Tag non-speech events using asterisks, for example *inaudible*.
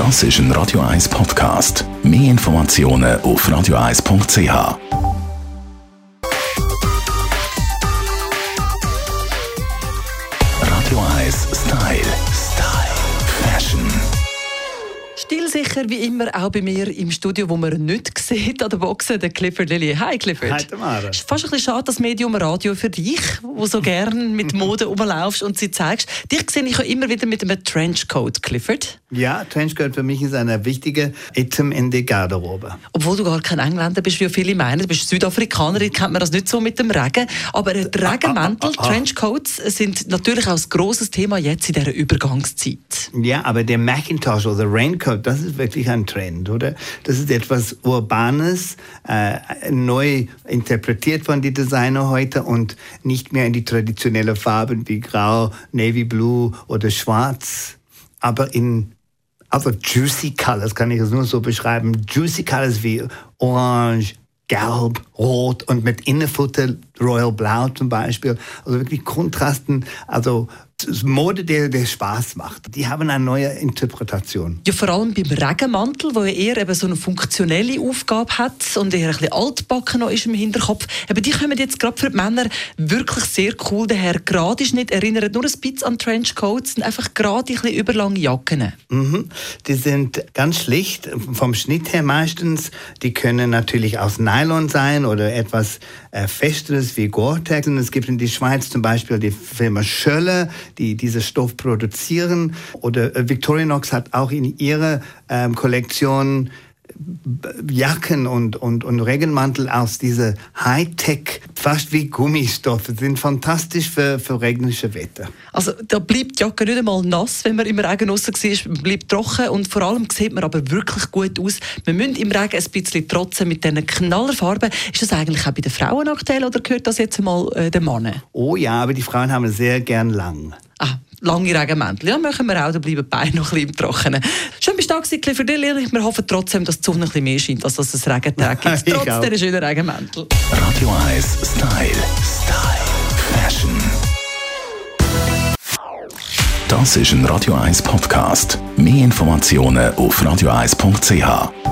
Das ist ein Radio 1 Podcast. Mehr Informationen auf radio1.ch. Radio 1 Style. Style. Fashion. Stilsicher wie immer auch bei mir im Studio, wo man nicht *laughs* sieht an der Boxe, der Clifford Lilly. Hi Clifford. Hi, Tamara. Ist fast ein bisschen schade, das Medium Radio für dich, wo so gern mit Mode *laughs* rumlaufst und sie zeigst. Dich sehe ich ja immer wieder mit einem Trenchcoat, Clifford. Ja, Trenchcoat für mich ist ein wichtiger Item in der Garderobe. Obwohl du gar kein Engländer bist, wie viele meinen. Du bist Südafrikaner, kennt man das nicht so mit dem Regen. Aber die Regenmäntel, ah, ah, ah. Trenchcoats, sind natürlich auch ein grosses Thema jetzt in dieser Übergangszeit. Ja, aber der Macintosh oder Raincoat, das ist wirklich ein Trend, oder? Das ist etwas Urbanes, äh, neu interpretiert von den Designer heute und nicht mehr in die traditionelle Farben wie Grau, Navy Blue oder Schwarz, aber in also juicy colors kann ich es nur so beschreiben. Juicy colors wie Orange, Gelb, Rot und mit Innenfutter Royal Blau zum Beispiel. Also wirklich Kontrasten. Also Mode, der, der Spaß macht. Die haben eine neue Interpretation. Ja, vor allem beim Regenmantel, wo eher eben so eine funktionelle Aufgabe hat und eher ein bisschen altbacken noch ist im Hinterkopf. Aber die kommen jetzt gerade für die Männer wirklich sehr cool daher. Gerade ist nicht, erinnert nur ein bisschen an Trenchcoats, sind einfach gerade ein bisschen überlange Jacken. Mhm. Die sind ganz schlicht, vom Schnitt her meistens. Die können natürlich aus Nylon sein oder etwas äh, Festeres wie Gore-Tex. Es gibt in der Schweiz zum Beispiel die Firma Schölle, die diese Stoff produzieren. Oder äh, Victorinox hat auch in ihrer ähm, Kollektion Jacken und, und, und Regenmantel aus dieser Hightech, fast wie Gummistoffe, sind fantastisch für, für regnerische Wetter. Also da bleibt die Jacke nicht einmal nass, wenn man im Regen raus war, man bleibt trocken und vor allem sieht man aber wirklich gut aus. Wir müssen im Regen ein bisschen trotzen mit diesen Knallerfarben. Ist das eigentlich auch bei den Frauen aktuell oder gehört das jetzt mal äh, den Männern? Oh ja, aber die Frauen haben es sehr gern lang. Lange Regenmäntel. Ja, machen wir auch, dann bleiben die Beine noch ein bisschen im Trockenen. Schön bist du da gewesen, für dich. Wir hoffen trotzdem, dass die Sonne ein bisschen mehr scheint, als dass es Regentag gibt. *laughs* Trotz dieser schönen Regenmäntel. Radio 1 Style. Style. Fashion. Das ist ein Radio 1 Podcast. Mehr Informationen auf radio1.ch.